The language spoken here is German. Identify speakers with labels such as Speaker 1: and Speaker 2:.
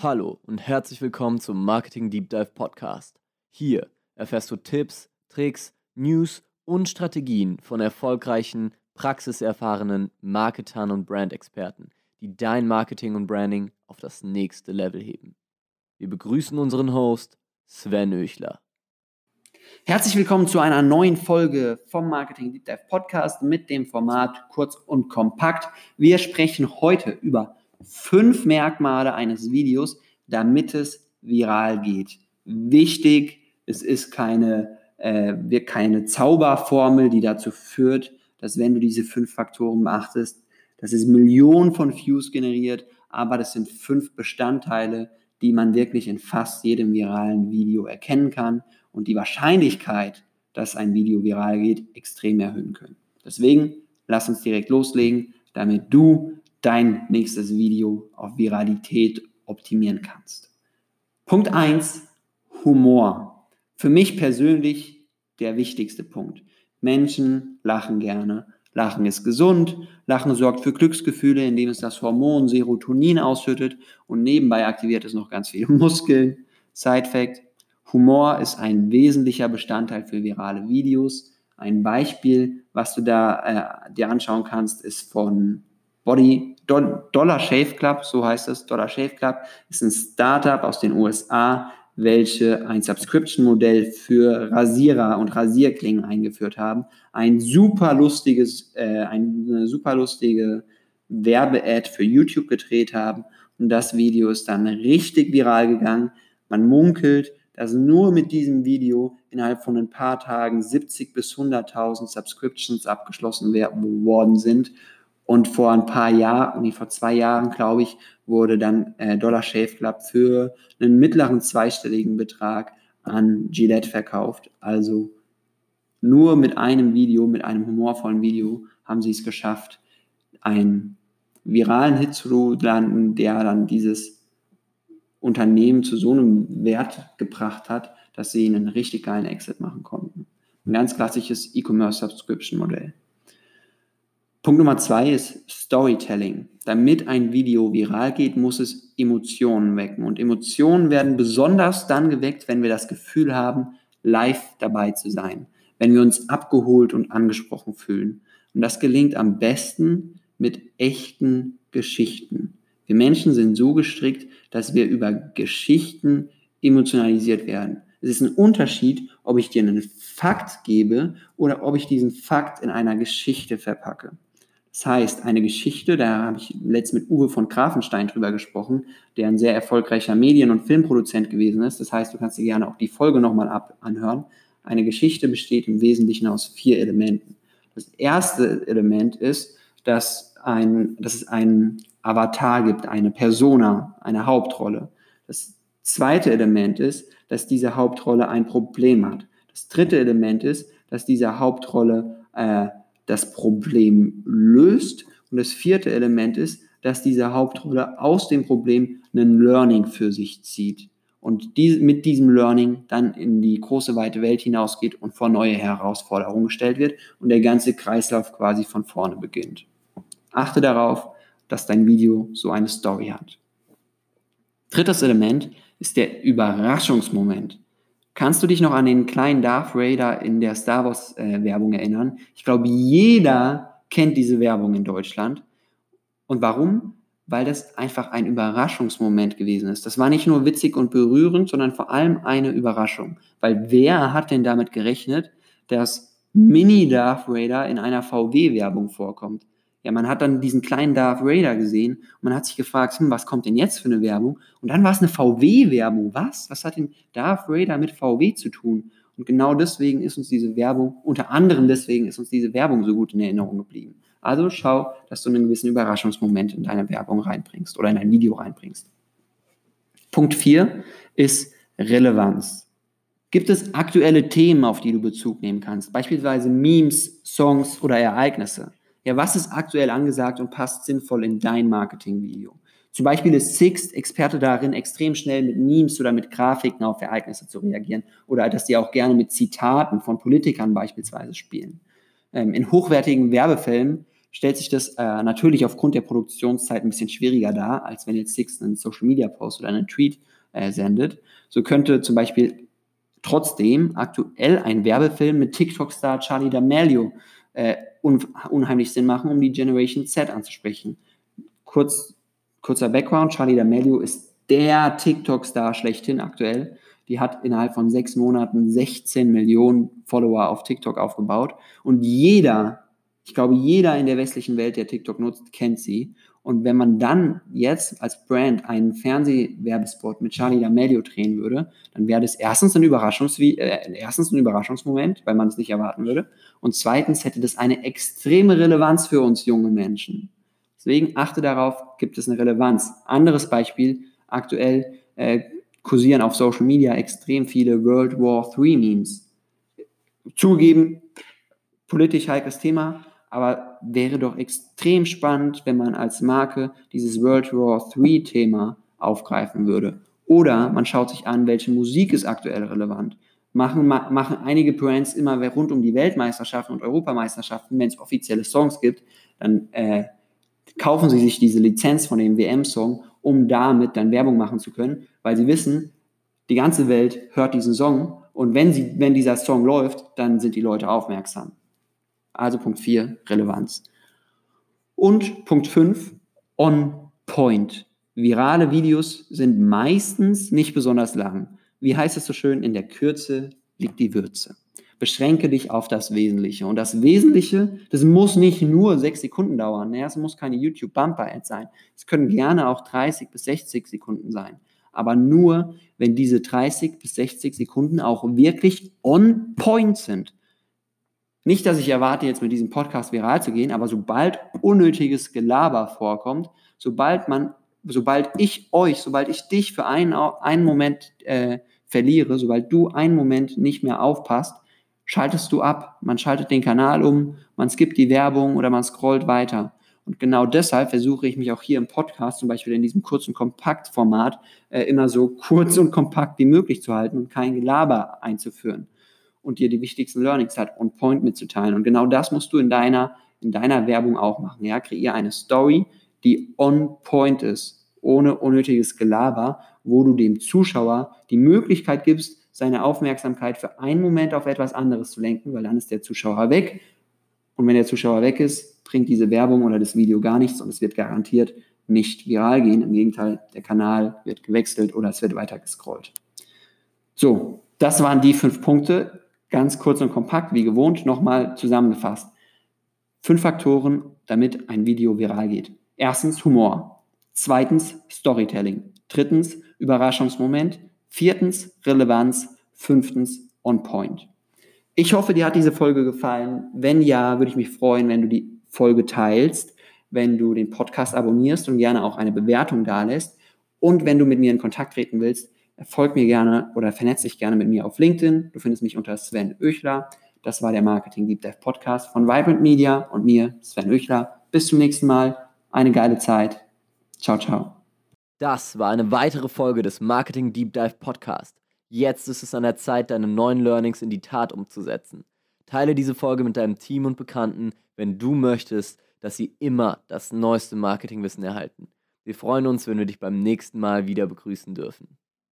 Speaker 1: Hallo und herzlich willkommen zum Marketing Deep Dive Podcast. Hier erfährst du Tipps, Tricks, News und Strategien von erfolgreichen, praxiserfahrenen Marketern und Brandexperten, die dein Marketing und Branding auf das nächste Level heben. Wir begrüßen unseren Host Sven Öchler.
Speaker 2: Herzlich willkommen zu einer neuen Folge vom Marketing Deep Dive Podcast mit dem Format kurz und kompakt. Wir sprechen heute über fünf Merkmale eines Videos, damit es viral geht. Wichtig, es ist keine, äh, keine Zauberformel, die dazu führt, dass wenn du diese fünf Faktoren beachtest, dass es Millionen von Views generiert, aber das sind fünf Bestandteile, die man wirklich in fast jedem viralen Video erkennen kann und die Wahrscheinlichkeit, dass ein Video viral geht, extrem erhöhen können. Deswegen lass uns direkt loslegen, damit du dein nächstes Video auf Viralität optimieren kannst. Punkt 1, Humor. Für mich persönlich der wichtigste Punkt. Menschen lachen gerne. Lachen ist gesund. Lachen sorgt für Glücksgefühle, indem es das Hormon Serotonin ausschüttet und nebenbei aktiviert es noch ganz viele Muskeln. Side Fact, Humor ist ein wesentlicher Bestandteil für virale Videos. Ein Beispiel, was du da äh, dir anschauen kannst, ist von Body Dollar Shave Club, so heißt es. Dollar Shave Club ist ein Startup aus den USA, welche ein Subscription-Modell für Rasierer und Rasierklingen eingeführt haben. Ein super lustiges, äh, eine super lustige Werbe-Ad für YouTube gedreht haben. Und das Video ist dann richtig viral gegangen. Man munkelt, dass nur mit diesem Video innerhalb von ein paar Tagen 70 bis 100.000 Subscriptions abgeschlossen worden sind. Und vor ein paar Jahren, nee, vor zwei Jahren, glaube ich, wurde dann äh, Dollar Shave Club für einen mittleren zweistelligen Betrag an Gillette verkauft. Also nur mit einem Video, mit einem humorvollen Video, haben sie es geschafft, einen viralen Hit zu landen, der dann dieses Unternehmen zu so einem Wert gebracht hat, dass sie einen richtig geilen Exit machen konnten. Ein ganz klassisches E-Commerce Subscription Modell. Punkt Nummer zwei ist Storytelling. Damit ein Video viral geht, muss es Emotionen wecken. Und Emotionen werden besonders dann geweckt, wenn wir das Gefühl haben, live dabei zu sein. Wenn wir uns abgeholt und angesprochen fühlen. Und das gelingt am besten mit echten Geschichten. Wir Menschen sind so gestrickt, dass wir über Geschichten emotionalisiert werden. Es ist ein Unterschied, ob ich dir einen Fakt gebe oder ob ich diesen Fakt in einer Geschichte verpacke. Das heißt, eine Geschichte, da habe ich letztens mit Uwe von Grafenstein drüber gesprochen, der ein sehr erfolgreicher Medien- und Filmproduzent gewesen ist. Das heißt, du kannst dir gerne auch die Folge nochmal anhören. Eine Geschichte besteht im Wesentlichen aus vier Elementen. Das erste Element ist, dass, ein, dass es einen Avatar gibt, eine Persona, eine Hauptrolle. Das zweite Element ist, dass diese Hauptrolle ein Problem hat. Das dritte Element ist, dass diese Hauptrolle äh, das Problem löst. Und das vierte Element ist, dass diese Hauptrolle aus dem Problem einen Learning für sich zieht und die, mit diesem Learning dann in die große weite Welt hinausgeht und vor neue Herausforderungen gestellt wird und der ganze Kreislauf quasi von vorne beginnt. Achte darauf, dass dein Video so eine Story hat. Drittes Element ist der Überraschungsmoment. Kannst du dich noch an den kleinen Darth Vader in der Star Wars äh, Werbung erinnern? Ich glaube, jeder kennt diese Werbung in Deutschland. Und warum? Weil das einfach ein Überraschungsmoment gewesen ist. Das war nicht nur witzig und berührend, sondern vor allem eine Überraschung. Weil wer hat denn damit gerechnet, dass Mini Darth Vader in einer VW-Werbung vorkommt? Ja, man hat dann diesen kleinen Darth Vader gesehen und man hat sich gefragt, hm, was kommt denn jetzt für eine Werbung? Und dann war es eine VW-Werbung. Was? Was hat denn Darth Vader mit VW zu tun? Und genau deswegen ist uns diese Werbung, unter anderem deswegen ist uns diese Werbung so gut in Erinnerung geblieben. Also schau, dass du einen gewissen Überraschungsmoment in deine Werbung reinbringst oder in ein Video reinbringst. Punkt 4 ist Relevanz. Gibt es aktuelle Themen, auf die du Bezug nehmen kannst? Beispielsweise Memes, Songs oder Ereignisse? Ja, was ist aktuell angesagt und passt sinnvoll in dein Marketingvideo? Zum Beispiel ist Sixt Experte darin, extrem schnell mit Memes oder mit Grafiken auf Ereignisse zu reagieren oder dass die auch gerne mit Zitaten von Politikern beispielsweise spielen. Ähm, in hochwertigen Werbefilmen stellt sich das äh, natürlich aufgrund der Produktionszeit ein bisschen schwieriger dar, als wenn jetzt Six einen Social Media Post oder einen Tweet äh, sendet. So könnte zum Beispiel trotzdem aktuell ein Werbefilm mit TikTok-Star Charlie D'Amelio äh, un unheimlich Sinn machen, um die Generation Z anzusprechen. Kurz, kurzer Background, Charlie D'Amelio ist der TikTok-Star schlechthin aktuell. Die hat innerhalb von sechs Monaten 16 Millionen Follower auf TikTok aufgebaut. Und jeder, ich glaube, jeder in der westlichen Welt, der TikTok nutzt, kennt sie. Und wenn man dann jetzt als Brand einen Fernsehwerbespot mit Charlie D'Amelio drehen würde, dann wäre das erstens ein, Überraschungs äh, erstens ein Überraschungsmoment, weil man es nicht erwarten würde. Und zweitens hätte das eine extreme Relevanz für uns junge Menschen. Deswegen achte darauf, gibt es eine Relevanz. Anderes Beispiel, aktuell äh, kursieren auf Social Media extrem viele World War III Memes. Zugegeben, politisch heikles Thema, aber wäre doch extrem spannend, wenn man als Marke dieses World War III Thema aufgreifen würde. Oder man schaut sich an, welche Musik ist aktuell relevant. Machen, machen einige Brands immer rund um die Weltmeisterschaften und Europameisterschaften, wenn es offizielle Songs gibt, dann äh, kaufen sie sich diese Lizenz von dem WM-Song, um damit dann Werbung machen zu können, weil sie wissen, die ganze Welt hört diesen Song und wenn, sie, wenn dieser Song läuft, dann sind die Leute aufmerksam. Also Punkt 4, Relevanz. Und Punkt 5, on point. Virale Videos sind meistens nicht besonders lang. Wie heißt es so schön? In der Kürze liegt die Würze. Beschränke dich auf das Wesentliche. Und das Wesentliche, das muss nicht nur sechs Sekunden dauern. Es muss keine YouTube-Bumper-Ad sein. Es können gerne auch 30 bis 60 Sekunden sein. Aber nur, wenn diese 30 bis 60 Sekunden auch wirklich on point sind. Nicht, dass ich erwarte, jetzt mit diesem Podcast viral zu gehen, aber sobald unnötiges Gelaber vorkommt, sobald man, sobald ich euch, sobald ich dich für einen, einen Moment äh, verliere, sobald du einen Moment nicht mehr aufpasst, schaltest du ab. Man schaltet den Kanal um, man skippt die Werbung oder man scrollt weiter. Und genau deshalb versuche ich mich auch hier im Podcast, zum Beispiel in diesem kurzen Kompaktformat, äh, immer so kurz und kompakt wie möglich zu halten und kein Gelaber einzuführen und dir die wichtigsten Learnings halt on point mitzuteilen. Und genau das musst du in deiner, in deiner Werbung auch machen. Ja? Kreier eine Story, die on point ist, ohne unnötiges Gelaber, wo du dem Zuschauer die Möglichkeit gibst, seine Aufmerksamkeit für einen Moment auf etwas anderes zu lenken, weil dann ist der Zuschauer weg. Und wenn der Zuschauer weg ist, bringt diese Werbung oder das Video gar nichts und es wird garantiert nicht viral gehen. Im Gegenteil, der Kanal wird gewechselt oder es wird weiter gescrollt. So, das waren die fünf Punkte ganz kurz und kompakt, wie gewohnt, nochmal zusammengefasst. Fünf Faktoren, damit ein Video viral geht. Erstens Humor. Zweitens Storytelling. Drittens Überraschungsmoment. Viertens Relevanz. Fünftens On Point. Ich hoffe, dir hat diese Folge gefallen. Wenn ja, würde ich mich freuen, wenn du die Folge teilst, wenn du den Podcast abonnierst und gerne auch eine Bewertung dalässt. Und wenn du mit mir in Kontakt treten willst, folg mir gerne oder vernetz dich gerne mit mir auf LinkedIn. Du findest mich unter Sven Öchler. Das war der Marketing Deep Dive Podcast von Vibrant Media und mir, Sven Öchler. Bis zum nächsten Mal. Eine geile Zeit. Ciao, ciao.
Speaker 1: Das war eine weitere Folge des Marketing Deep Dive Podcast. Jetzt ist es an der Zeit, deine neuen Learnings in die Tat umzusetzen. Teile diese Folge mit deinem Team und Bekannten, wenn du möchtest, dass sie immer das neueste Marketingwissen erhalten. Wir freuen uns, wenn wir dich beim nächsten Mal wieder begrüßen dürfen.